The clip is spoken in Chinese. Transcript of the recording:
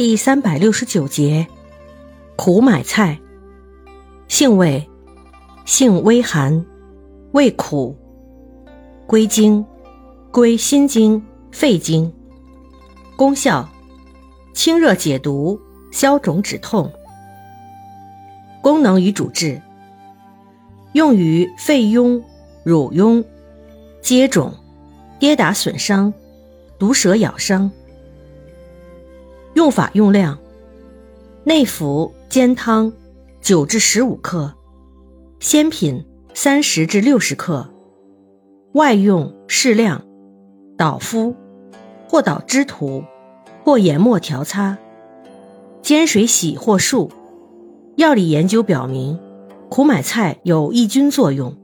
第三百六十九节，苦买菜，性味，性微寒，味苦，归经，归心经、肺经。功效，清热解毒，消肿止痛。功能与主治，用于肺痈、乳痈、疖肿、跌打损伤、毒蛇咬伤。用法用量：内服煎汤，九至十五克；鲜品三十至六十克；外用适量，捣敷，或捣汁涂，或研末调擦，煎水洗或漱。药理研究表明，苦买菜有抑菌作用。